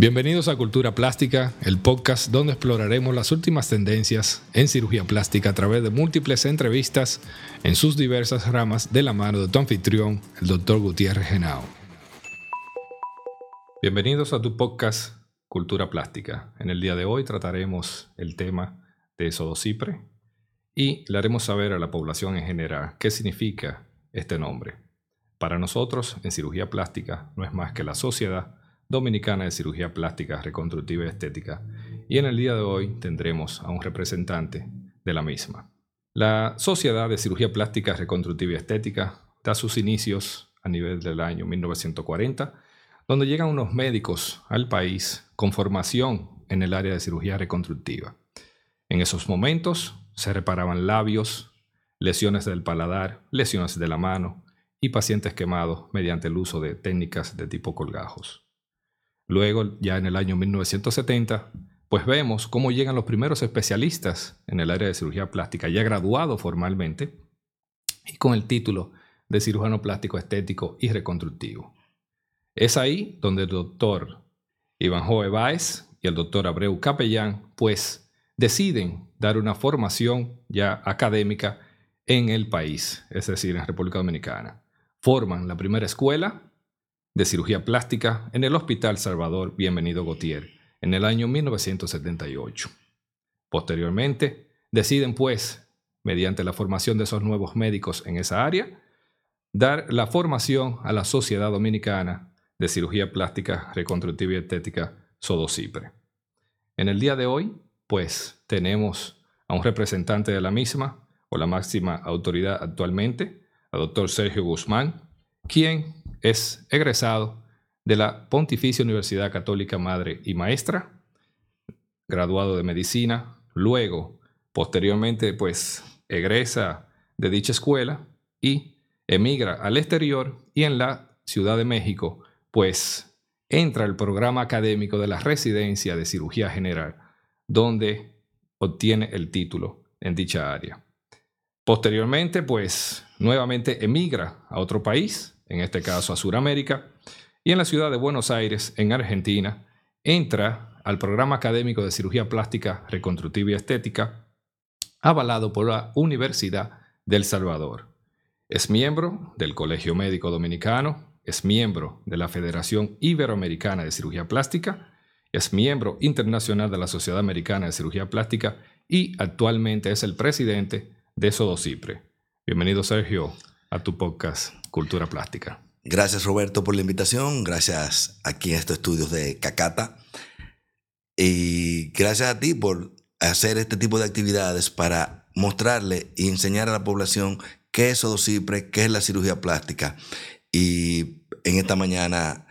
Bienvenidos a Cultura Plástica, el podcast donde exploraremos las últimas tendencias en cirugía plástica a través de múltiples entrevistas en sus diversas ramas de la mano de tu anfitrión, el Dr. Gutiérrez Genao. Bienvenidos a tu podcast Cultura Plástica. En el día de hoy trataremos el tema de Sodocipre y le haremos saber a la población en general qué significa este nombre. Para nosotros, en cirugía plástica, no es más que la sociedad Dominicana de Cirugía Plástica, Reconstructiva y Estética, y en el día de hoy tendremos a un representante de la misma. La Sociedad de Cirugía Plástica, Reconstructiva y Estética da sus inicios a nivel del año 1940, donde llegan unos médicos al país con formación en el área de cirugía reconstructiva. En esos momentos se reparaban labios, lesiones del paladar, lesiones de la mano y pacientes quemados mediante el uso de técnicas de tipo colgajos. Luego, ya en el año 1970, pues vemos cómo llegan los primeros especialistas en el área de cirugía plástica, ya graduados formalmente, y con el título de cirujano plástico estético y reconstructivo. Es ahí donde el doctor Iván Joe Báez y el doctor Abreu Capellán, pues, deciden dar una formación ya académica en el país, es decir, en República Dominicana. Forman la primera escuela de cirugía plástica en el Hospital Salvador Bienvenido Gautier en el año 1978. Posteriormente, deciden pues, mediante la formación de esos nuevos médicos en esa área, dar la formación a la Sociedad Dominicana de Cirugía Plástica, Reconstructiva y Estética, Sodocipre. En el día de hoy, pues, tenemos a un representante de la misma, o la máxima autoridad actualmente, al doctor Sergio Guzmán, quien es egresado de la Pontificia Universidad Católica Madre y Maestra, graduado de medicina, luego, posteriormente, pues egresa de dicha escuela y emigra al exterior y en la Ciudad de México, pues entra al programa académico de la residencia de cirugía general, donde obtiene el título en dicha área. Posteriormente, pues nuevamente emigra a otro país, en este caso a Sudamérica, y en la ciudad de Buenos Aires, en Argentina, entra al programa académico de cirugía plástica, reconstructiva y estética, avalado por la Universidad del Salvador. Es miembro del Colegio Médico Dominicano, es miembro de la Federación Iberoamericana de Cirugía Plástica, es miembro internacional de la Sociedad Americana de Cirugía Plástica y actualmente es el presidente de Sodocipre. Bienvenido, Sergio, a tu podcast Cultura Plástica. Gracias Roberto por la invitación, gracias aquí en estos estudios de Cacata y gracias a ti por hacer este tipo de actividades para mostrarle y enseñar a la población qué es Odocipre, qué es la cirugía plástica y en esta mañana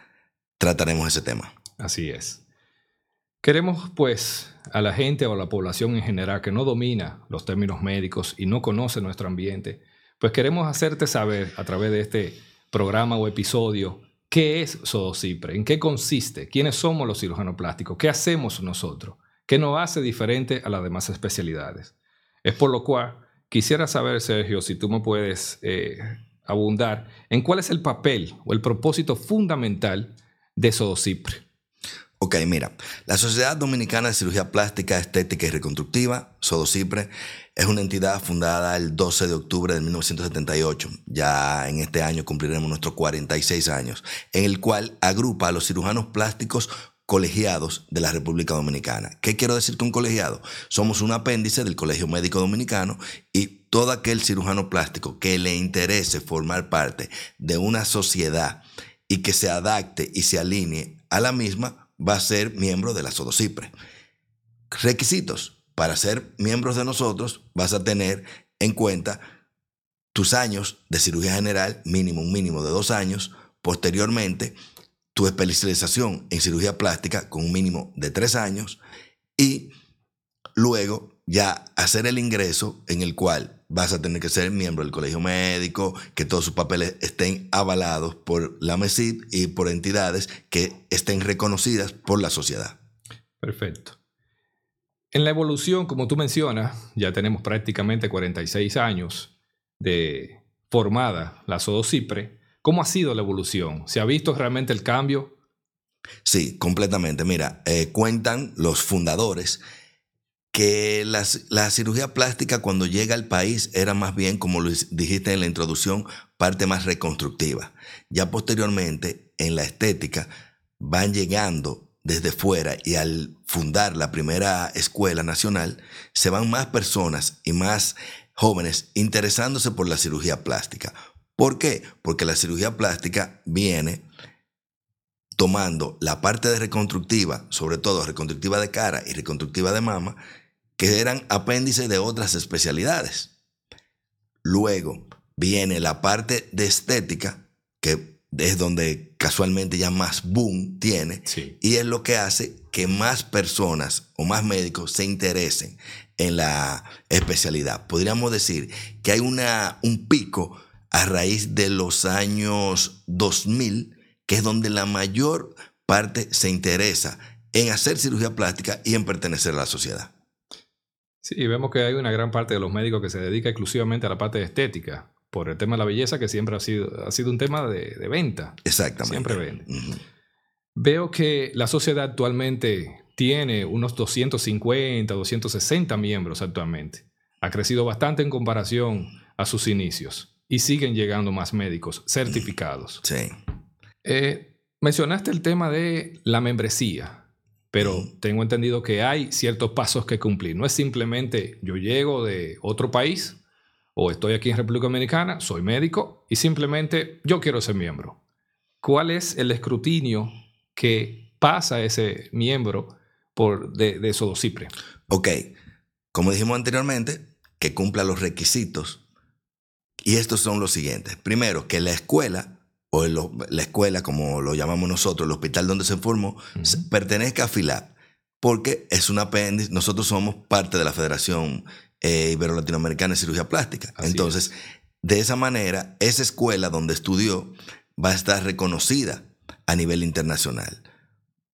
trataremos ese tema. Así es. Queremos pues a la gente o a la población en general que no domina los términos médicos y no conoce nuestro ambiente, pues queremos hacerte saber a través de este programa o episodio qué es Sodocipre, en qué consiste, quiénes somos los cirujanos plásticos, qué hacemos nosotros, qué nos hace diferente a las demás especialidades. Es por lo cual quisiera saber, Sergio, si tú me puedes eh, abundar en cuál es el papel o el propósito fundamental de Sodocipre. Ok, mira, la Sociedad Dominicana de Cirugía Plástica, Estética y Reconstructiva, SODOCIPRE, es una entidad fundada el 12 de octubre de 1978. Ya en este año cumpliremos nuestros 46 años, en el cual agrupa a los cirujanos plásticos colegiados de la República Dominicana. ¿Qué quiero decir con colegiado? Somos un apéndice del Colegio Médico Dominicano y todo aquel cirujano plástico que le interese formar parte de una sociedad y que se adapte y se alinee a la misma va a ser miembro de la Sodocipre. Requisitos. Para ser miembros de nosotros vas a tener en cuenta tus años de cirugía general, mínimo, un mínimo de dos años. Posteriormente, tu especialización en cirugía plástica con un mínimo de tres años. Y luego ya hacer el ingreso en el cual vas a tener que ser miembro del colegio médico, que todos sus papeles estén avalados por la MESID y por entidades que estén reconocidas por la sociedad. Perfecto. En la evolución, como tú mencionas, ya tenemos prácticamente 46 años de formada la Sodocipre. ¿Cómo ha sido la evolución? ¿Se ha visto realmente el cambio? Sí, completamente. Mira, eh, cuentan los fundadores que la cirugía plástica cuando llega al país era más bien, como lo dijiste en la introducción, parte más reconstructiva. Ya posteriormente, en la estética, van llegando desde fuera y al fundar la primera escuela nacional, se van más personas y más jóvenes interesándose por la cirugía plástica. ¿Por qué? Porque la cirugía plástica viene tomando la parte de reconstructiva, sobre todo reconstructiva de cara y reconstructiva de mama, que eran apéndices de otras especialidades. Luego viene la parte de estética, que es donde casualmente ya más boom tiene, y es lo que hace que más personas o más médicos se interesen en la especialidad. Podríamos decir que hay una, un pico a raíz de los años 2000 que es donde la mayor parte se interesa en hacer cirugía plástica y en pertenecer a la sociedad. Sí, vemos que hay una gran parte de los médicos que se dedica exclusivamente a la parte de estética, por el tema de la belleza, que siempre ha sido, ha sido un tema de, venta. Exactamente. Siempre vende. Veo que la sociedad actualmente tiene unos 250, 260 miembros actualmente. Ha crecido bastante en comparación a sus inicios y siguen llegando más médicos certificados. Sí. Eh, mencionaste el tema de la membresía, pero tengo entendido que hay ciertos pasos que cumplir. No es simplemente yo llego de otro país o estoy aquí en República Dominicana, soy médico y simplemente yo quiero ser miembro. ¿Cuál es el escrutinio que pasa ese miembro por de, de Sodocipre? Ok, como dijimos anteriormente, que cumpla los requisitos. Y estos son los siguientes. Primero, que la escuela o la escuela, como lo llamamos nosotros, el hospital donde se formó, pertenezca a FILAP, porque es un apéndice, nosotros somos parte de la Federación eh, Ibero-Latinoamericana de Cirugía Plástica. Entonces, de esa manera, esa escuela donde estudió va a estar reconocida a nivel internacional.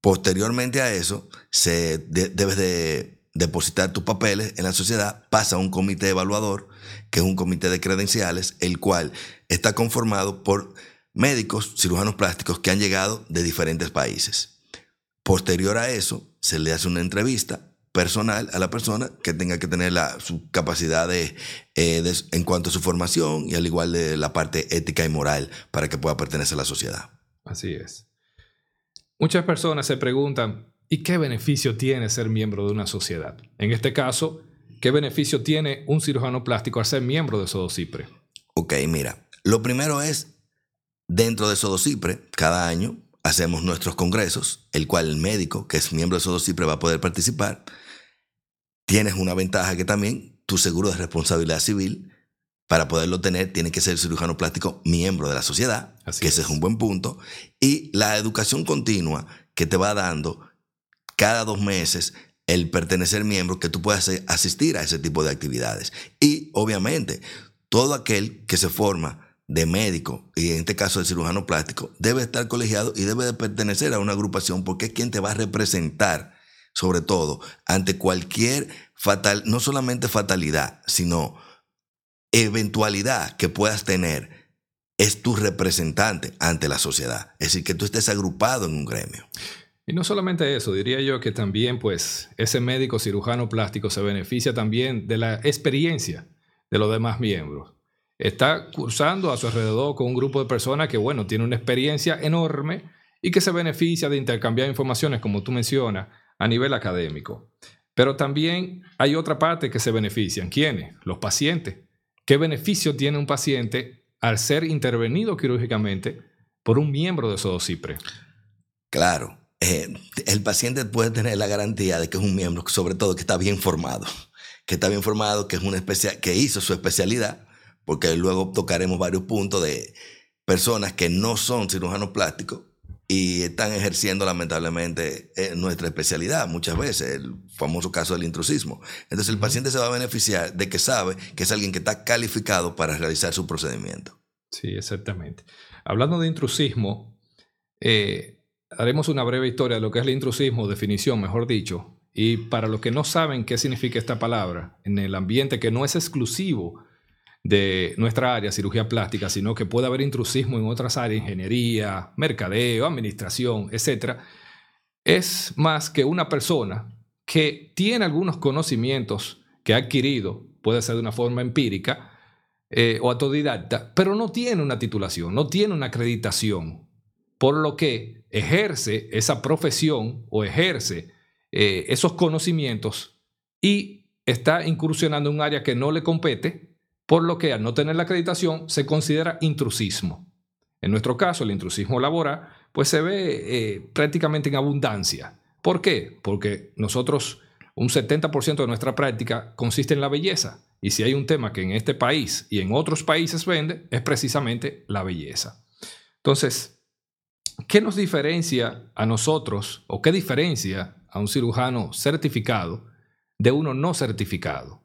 Posteriormente a eso, se debes de depositar tus papeles en la sociedad, pasa a un comité evaluador, que es un comité de credenciales, el cual está conformado por médicos, cirujanos plásticos que han llegado de diferentes países. Posterior a eso, se le hace una entrevista personal a la persona que tenga que tener la, su capacidad eh, de, en cuanto a su formación y al igual de la parte ética y moral para que pueda pertenecer a la sociedad. Así es. Muchas personas se preguntan, ¿y qué beneficio tiene ser miembro de una sociedad? En este caso, ¿qué beneficio tiene un cirujano plástico al ser miembro de Sodocipre? Ok, mira, lo primero es Dentro de Sodocipre, cada año hacemos nuestros congresos, el cual el médico que es miembro de Sodocipre va a poder participar. Tienes una ventaja que también tu seguro de responsabilidad civil, para poderlo tener, tiene que ser cirujano plástico miembro de la sociedad, que ese es un buen punto. Y la educación continua que te va dando cada dos meses el pertenecer miembro, que tú puedas asistir a ese tipo de actividades. Y obviamente, todo aquel que se forma de médico, y en este caso de cirujano plástico, debe estar colegiado y debe de pertenecer a una agrupación porque es quien te va a representar, sobre todo, ante cualquier fatal, no solamente fatalidad, sino eventualidad que puedas tener, es tu representante ante la sociedad. Es decir, que tú estés agrupado en un gremio. Y no solamente eso, diría yo que también pues ese médico cirujano plástico se beneficia también de la experiencia de los demás miembros está cursando a su alrededor con un grupo de personas que, bueno, tiene una experiencia enorme y que se beneficia de intercambiar informaciones, como tú mencionas, a nivel académico. Pero también hay otra parte que se benefician. ¿Quiénes? Los pacientes. ¿Qué beneficio tiene un paciente al ser intervenido quirúrgicamente por un miembro de Sodocipre? Claro. Eh, el paciente puede tener la garantía de que es un miembro, sobre todo que está bien formado, que está bien formado, que, es una que hizo su especialidad, porque luego tocaremos varios puntos de personas que no son cirujanos plásticos y están ejerciendo lamentablemente eh, nuestra especialidad muchas veces, el famoso caso del intrusismo. Entonces el paciente se va a beneficiar de que sabe que es alguien que está calificado para realizar su procedimiento. Sí, exactamente. Hablando de intrusismo, eh, haremos una breve historia de lo que es el intrusismo, definición, mejor dicho. Y para los que no saben qué significa esta palabra, en el ambiente que no es exclusivo de nuestra área, cirugía plástica, sino que puede haber intrusismo en otras áreas, ingeniería, mercadeo, administración, etc. es más que una persona que tiene algunos conocimientos que ha adquirido, puede ser de una forma empírica eh, o autodidacta, pero no tiene una titulación, no tiene una acreditación, por lo que ejerce esa profesión o ejerce eh, esos conocimientos y está incursionando en un área que no le compete, por lo que al no tener la acreditación se considera intrusismo. En nuestro caso, el intrusismo laboral, pues se ve eh, prácticamente en abundancia. ¿Por qué? Porque nosotros, un 70% de nuestra práctica consiste en la belleza. Y si hay un tema que en este país y en otros países vende, es precisamente la belleza. Entonces, ¿qué nos diferencia a nosotros o qué diferencia a un cirujano certificado de uno no certificado?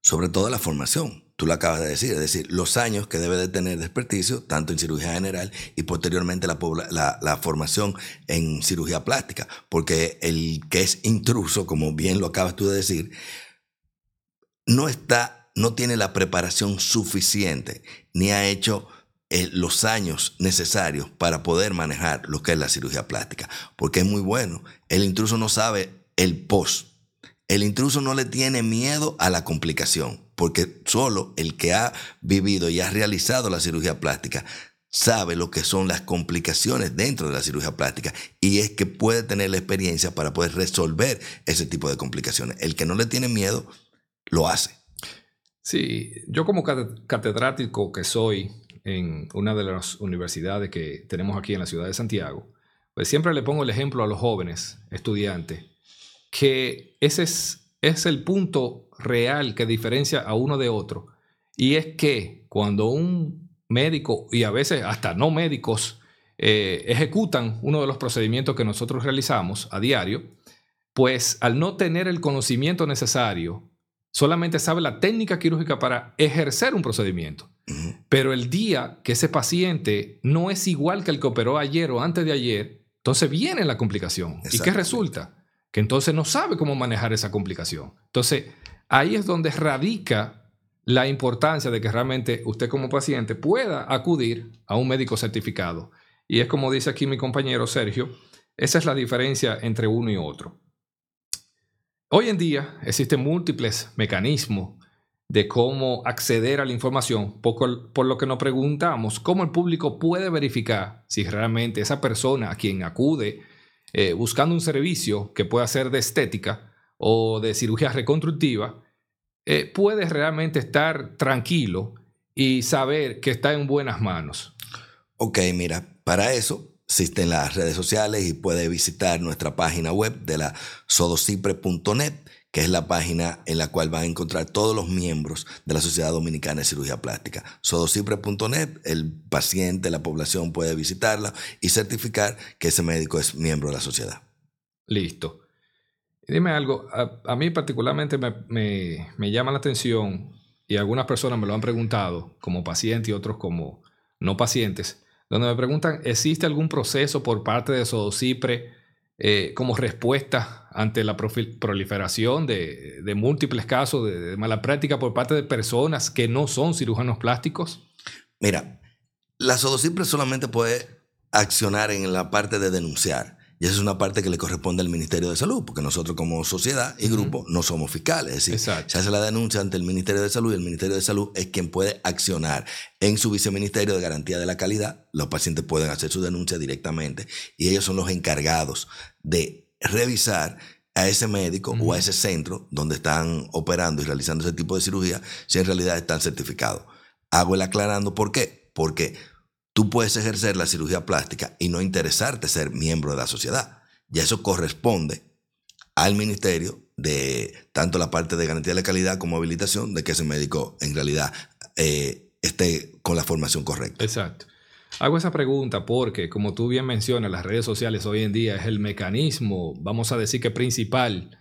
Sobre todo la formación, tú lo acabas de decir, es decir, los años que debe de tener de experticio, tanto en cirugía general y posteriormente la, la, formación en cirugía plástica, porque el que es intruso, como bien lo acabas tú de decir, no está, no tiene la preparación suficiente, ni ha hecho eh, los años necesarios para poder manejar lo que es la cirugía plástica, porque es muy bueno. El intruso no sabe el post el intruso no le tiene miedo a la complicación, porque solo el que ha vivido y ha realizado la cirugía plástica sabe lo que son las complicaciones dentro de la cirugía plástica y es que puede tener la experiencia para poder resolver ese tipo de complicaciones. El que no le tiene miedo, lo hace. Sí, yo como catedrático que soy en una de las universidades que tenemos aquí en la ciudad de Santiago, pues siempre le pongo el ejemplo a los jóvenes estudiantes que ese es, es el punto real que diferencia a uno de otro. Y es que cuando un médico, y a veces hasta no médicos, eh, ejecutan uno de los procedimientos que nosotros realizamos a diario, pues al no tener el conocimiento necesario, solamente sabe la técnica quirúrgica para ejercer un procedimiento. Pero el día que ese paciente no es igual que el que operó ayer o antes de ayer, entonces viene la complicación. ¿Y qué resulta? Que entonces no sabe cómo manejar esa complicación. Entonces, ahí es donde radica la importancia de que realmente usted como paciente pueda acudir a un médico certificado. Y es como dice aquí mi compañero Sergio, esa es la diferencia entre uno y otro. Hoy en día existen múltiples mecanismos de cómo acceder a la información, por, por, lo que nos preguntamos cómo el público puede verificar si realmente esa persona a quien acude eh, buscando un servicio que pueda ser de estética o de cirugía reconstructiva, eh, puede realmente estar tranquilo y saber que está en buenas manos. Ok, mira, para eso existen las redes sociales y puede visitar nuestra página web de la sodocipre.net que es la página en la cual van a encontrar todos los miembros de la Sociedad Dominicana de Cirugía Plástica. Sodocipre.net, el paciente, la población puede visitarla y certificar que ese médico es miembro de la sociedad. Listo. Dime algo, a, mí particularmente me, me, llama la atención y algunas personas me lo han preguntado como paciente y otros como no pacientes, donde me preguntan, ¿existe algún proceso por parte de Sodocipre eh, como respuesta ante la proliferación de, múltiples casos de, mala práctica por parte de personas que no son cirujanos plásticos? Mira, la SODOCIPRE solamente puede accionar en la parte de denunciar. Y esa es una parte que le corresponde al Ministerio de Salud, porque nosotros como sociedad y grupo no somos fiscales. Es decir, se hace la denuncia ante el Ministerio de Salud y el Ministerio de Salud es quien puede accionar. En su viceministerio de garantía de la calidad, los pacientes pueden hacer su denuncia directamente y ellos son los encargados de revisar a ese médico o a ese centro donde están operando y realizando ese tipo de cirugía si en realidad están certificados. Hago el aclarando, ¿por qué? Porque Tú puedes ejercer la cirugía plástica y no interesarte ser miembro de la sociedad. Y eso corresponde al ministerio de tanto la parte de garantía de calidad como habilitación de que ese médico en realidad eh, esté con la formación correcta. Exacto. Hago esa pregunta porque, como tú bien mencionas, las redes sociales hoy en día es el mecanismo, vamos a decir que principal,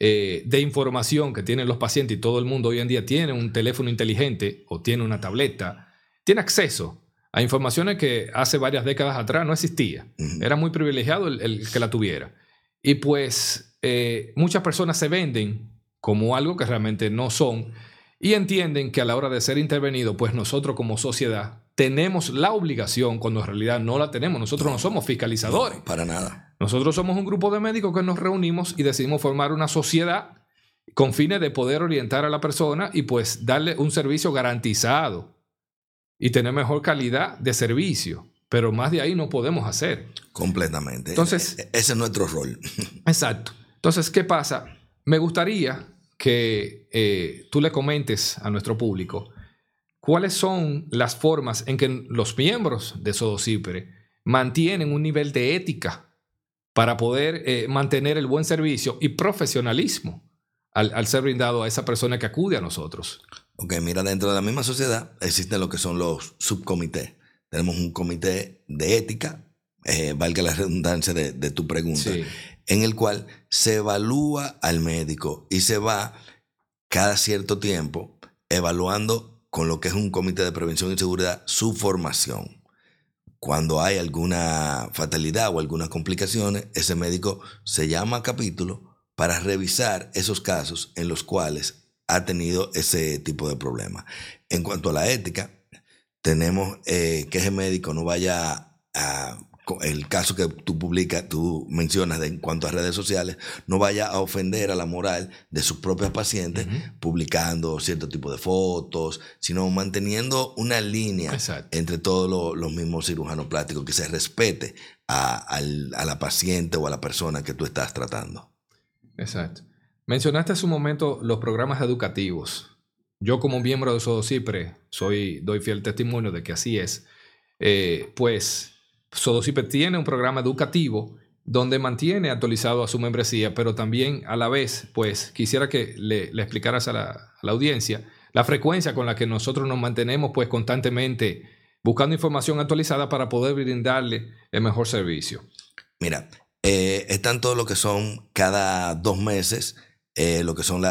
eh, de información que tienen los pacientes y todo el mundo hoy en día tiene un teléfono inteligente o tiene una tableta, tiene acceso a informaciones que hace varias décadas atrás no existía. Era muy privilegiado el, que la tuviera. Y pues eh, muchas personas se venden como algo que realmente no son y entienden que a la hora de ser intervenido, pues nosotros como sociedad tenemos la obligación cuando en realidad no la tenemos. Nosotros no, somos fiscalizadores. para nada. Nosotros somos un grupo de médicos que nos reunimos y decidimos formar una sociedad con fines de poder orientar a la persona y pues darle un servicio garantizado y tener mejor calidad de servicio. Pero más de ahí no podemos hacer. Completamente. Entonces, e-, ese es nuestro rol. Exacto. Entonces, ¿qué pasa? Me gustaría que eh, tú le comentes a nuestro público cuáles son las formas en que los miembros de Sodocipre mantienen un nivel de ética para poder eh, mantener el buen servicio y profesionalismo al, ser brindado a esa persona que acude a nosotros. Ok, mira, dentro de la misma sociedad existen lo que son los subcomités. Tenemos un comité de ética, eh, valga la redundancia de, tu pregunta, en el cual se evalúa al médico y se va cada cierto tiempo evaluando con lo que es un comité de prevención y seguridad su formación. Cuando hay alguna fatalidad o algunas complicaciones, ese médico se llama a capítulo para revisar esos casos en los cuales ha tenido ese tipo de problema. En cuanto a la ética, tenemos eh, que ese médico no vaya a el caso que tú publicas, tú mencionas en cuanto a redes sociales, no vaya a ofender a la moral de sus propios pacientes publicando cierto tipo de fotos, sino manteniendo una línea entre todos los mismos cirujanos plásticos, que se respete a, la paciente o a la persona que tú estás tratando. Exacto. Mencionaste hace un momento los programas educativos. Yo como miembro de Sodocipre soy, doy fiel testimonio de que así es. Eh, pues Sodocipre tiene un programa educativo donde mantiene actualizado a su membresía, pero también a la vez, pues quisiera que le, explicaras a la, audiencia la frecuencia con la que nosotros nos mantenemos pues constantemente buscando información actualizada para poder brindarle el mejor servicio. Mira, eh, están todo lo que son cada dos meses, eh, lo que son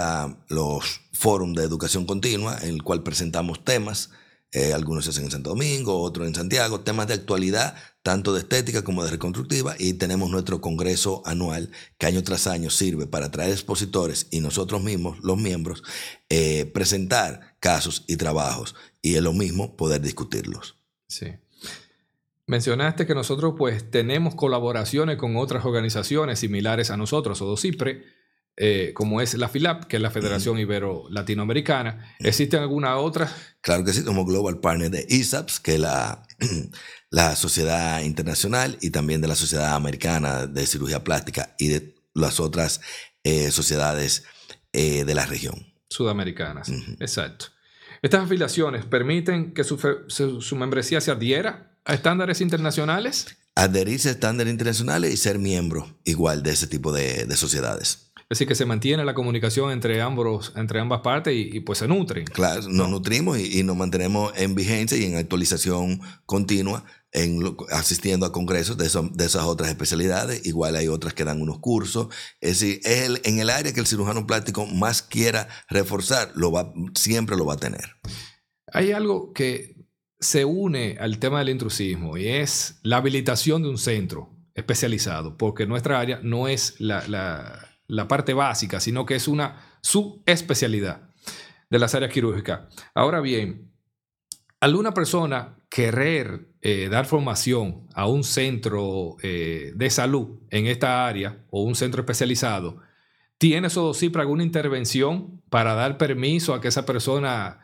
los foros de educación continua, en el cual presentamos temas eh, algunos se hacen en Santo Domingo, otros en Santiago, temas de actualidad, tanto de estética como de reconstructiva, y tenemos nuestro congreso anual que año tras año sirve para traer expositores y nosotros mismos, los miembros, eh, presentar casos y trabajos y es lo mismo poder discutirlos. Sí. Mencionaste que nosotros pues tenemos colaboraciones con otras organizaciones similares a nosotros, o CIPRE, eh, como es la FILAP, que es la Federación Ibero Latinoamericana. ¿Existen alguna otra? Claro que sí, como Global Partner de ISAPS, que es la, la Sociedad Internacional y también de la Sociedad Americana de Cirugía Plástica y de las otras eh, sociedades eh, de la región. Sudamericanas, exacto. Estas afiliaciones permiten que su, su, membresía se adhiera a estándares internacionales. Adherirse a estándares internacionales y ser miembro igual de ese tipo de, de sociedades. Es decir, que se mantiene la comunicación entre, ambos, entre ambas partes y, pues se nutren. Claro, nos nutrimos y, nos mantenemos en vigencia y en actualización continua, en, asistiendo a congresos de, de, esas otras especialidades. Igual hay otras que dan unos cursos. Es decir, es en el área que el cirujano plástico más quiera reforzar, lo va, siempre lo va a tener. Hay algo que se une al tema del intrusismo y es la habilitación de un centro especializado, porque nuestra área no es la la parte básica, sino que es una subespecialidad de las áreas quirúrgicas. Ahora bien, alguna persona querer eh, dar formación a un centro eh, de salud en esta área o un centro especializado, ¿tiene Sodocipra alguna intervención para dar permiso a que esa persona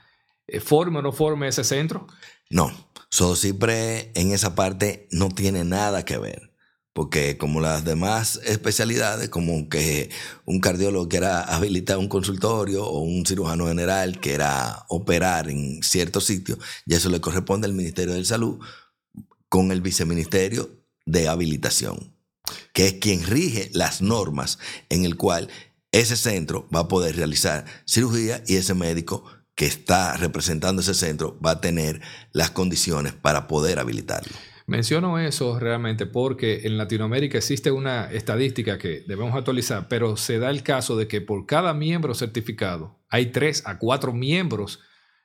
eh, forme o no forme ese centro? No, Sodocipre en esa parte no tiene nada que ver. Porque como las demás especialidades, como que un cardiólogo quiera habilitar un consultorio o un cirujano general quiera operar en cierto sitio, y eso le corresponde al Ministerio de Salud con el Viceministerio de Habilitación, que es quien rige las normas en el cual ese centro va a poder realizar cirugía y ese médico que está representando ese centro va a tener las condiciones para poder habilitarlo. Menciono eso realmente porque en Latinoamérica existe una estadística que debemos actualizar, pero se da el caso de que por cada miembro certificado hay tres a cuatro miembros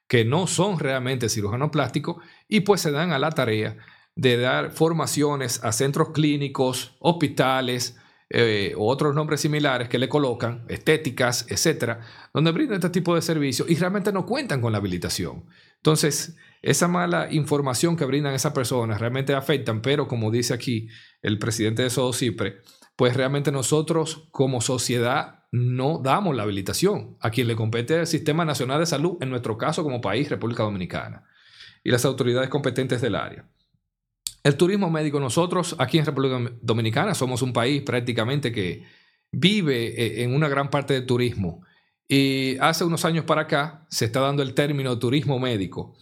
que no son realmente cirujanos plásticos y pues se dan a la tarea de dar formaciones a centros clínicos, hospitales eh, otros nombres similares que le colocan, estéticas, etcétera, donde brindan este tipo de servicios y realmente no cuentan con la habilitación. Entonces, esa mala información que brindan esas personas realmente afectan, pero como dice aquí el presidente de Sodocipre, pues realmente nosotros como sociedad no damos la habilitación a quien le compete el Sistema Nacional de Salud, en nuestro caso como país, República Dominicana, y las autoridades competentes del área. El turismo médico, nosotros aquí en República Dominicana somos un país prácticamente que vive eh, en una gran parte del turismo. Y hace unos años para acá se está dando el término turismo médico,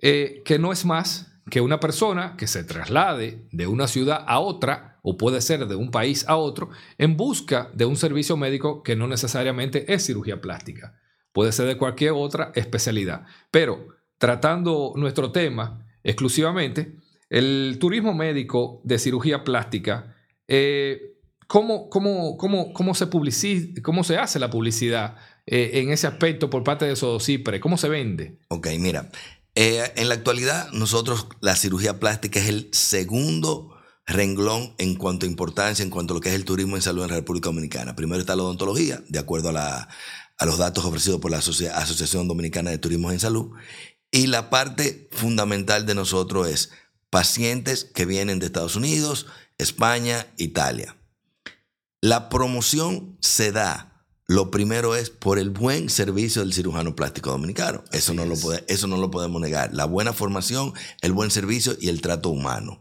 eh, que no es más que una persona que se traslade de una ciudad a otra, o puede ser de un país a otro, en busca de un servicio médico que no necesariamente es cirugía plástica. Puede ser de cualquier otra especialidad. Pero tratando nuestro tema exclusivamente, el turismo médico de cirugía plástica, eh, ¿cómo, cómo, se publiciza, ¿cómo se hace la publicidad eh, en ese aspecto por parte de Sodocipre? ¿Cómo se vende? Ok, mira, eh, en la actualidad, nosotros la cirugía plástica es el segundo renglón en cuanto a importancia, en cuanto a lo que es el turismo en salud en la República Dominicana. Primero está la odontología, de acuerdo a, los datos ofrecidos por la Asociación Dominicana de Turismo en Salud. Y la parte fundamental de nosotros es pacientes que vienen de Estados Unidos, España, Italia. La promoción se da lo primero es por el buen servicio del cirujano plástico dominicano. Eso no, lo eso no lo podemos negar. La buena formación, el buen servicio y el trato humano.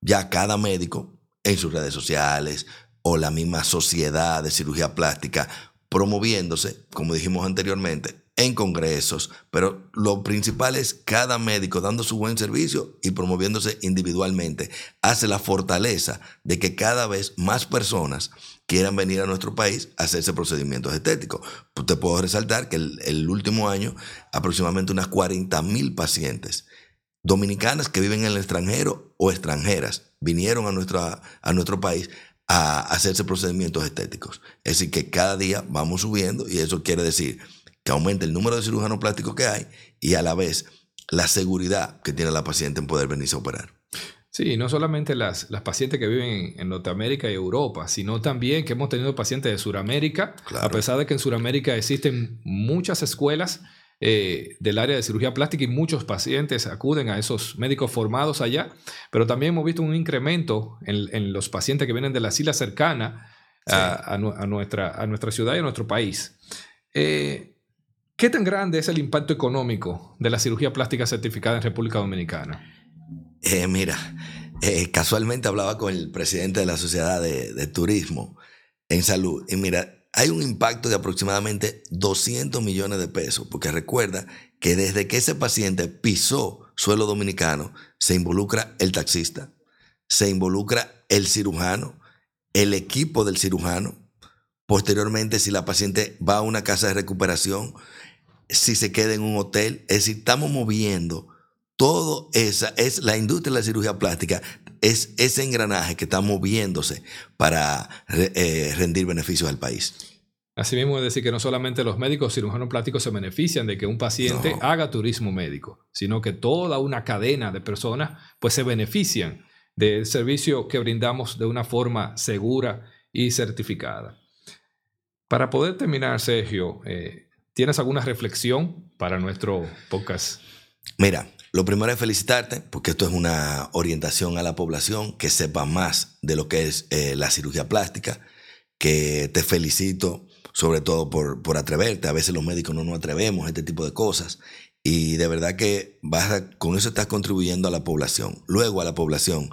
Ya cada médico en sus redes sociales o la misma sociedad de cirugía plástica promoviéndose, como dijimos anteriormente, en congresos, pero lo principal es cada médico dando su buen servicio y promoviéndose individualmente. Hace la fortaleza de que cada vez más personas quieran venir a nuestro país a hacerse procedimientos estéticos. Pues te puedo resaltar que el, último año aproximadamente unas 40 mil pacientes dominicanas que viven en el extranjero o extranjeras vinieron a, nuestra, a nuestro país a hacerse procedimientos estéticos. Es decir, que cada día vamos subiendo y eso quiere decir que aumente el número de cirujanos plásticos que hay y a la vez la seguridad que tiene la paciente en poder venirse a operar. Sí, no solamente las, las pacientes que viven en Norteamérica y Europa, sino también que hemos tenido pacientes de Sudamérica, a pesar de que en Sudamérica existen muchas escuelas eh, del área de cirugía plástica y muchos pacientes acuden a esos médicos formados allá, pero también hemos visto un incremento en, los pacientes que vienen de las islas cercanas a, nuestra, a nuestra ciudad y a nuestro país. Eh, ¿Qué tan grande es el impacto económico de la cirugía plástica certificada en República Dominicana? Eh, mira, eh, casualmente hablaba con el presidente de la Sociedad de, Turismo en Salud y mira, hay un impacto de aproximadamente 200 millones de pesos, porque recuerda que desde que ese paciente pisó suelo dominicano, se involucra el taxista, se involucra el cirujano, el equipo del cirujano. Posteriormente, si la paciente va a una casa de recuperación, si se queda en un hotel. Es decir, estamos moviendo todo esa, es la industria de la cirugía plástica, es ese engranaje que está moviéndose para eh, rendir beneficios al país. Asimismo, es decir, que no solamente los médicos cirujanos plásticos se benefician de que un paciente haga turismo médico, sino que toda una cadena de personas pues se benefician del servicio que brindamos de una forma segura y certificada. Para poder terminar, Sergio, eh, ¿Tienes alguna reflexión para nuestro podcast? Mira, lo primero es felicitarte porque esto es una orientación a la población que sepa más de lo que es eh, la cirugía plástica, que te felicito sobre todo por, por, atreverte. A veces los médicos no nos atrevemos a este tipo de cosas y de verdad que vas con eso estás contribuyendo a la población. Luego a la población,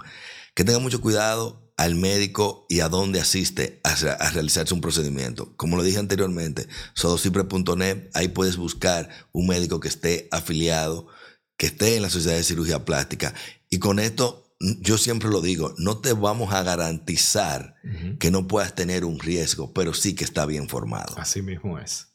que tenga mucho cuidado al médico y a dónde asiste a, realizarse un procedimiento. Como lo dije anteriormente, sodocipre.net, ahí puedes buscar un médico que esté afiliado, que esté en la Sociedad de Cirugía Plástica. Y con esto, yo siempre lo digo, no te vamos a garantizar que no puedas tener un riesgo, pero sí que está bien formado. Así mismo es.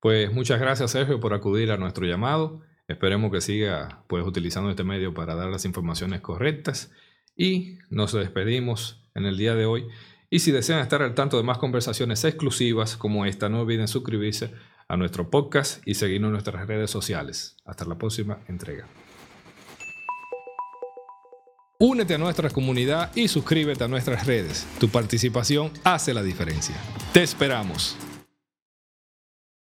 Pues muchas gracias, Sergio, por acudir a nuestro llamado. Esperemos que siga pues, utilizando este medio para dar las informaciones correctas y nos despedimos en el día de hoy. Y si desean estar al tanto de más conversaciones exclusivas como esta, no olviden suscribirse a nuestro podcast y seguirnos en nuestras redes sociales. Hasta la próxima entrega. Únete a nuestra comunidad y suscríbete a nuestras redes. Tu participación hace la diferencia. Te esperamos.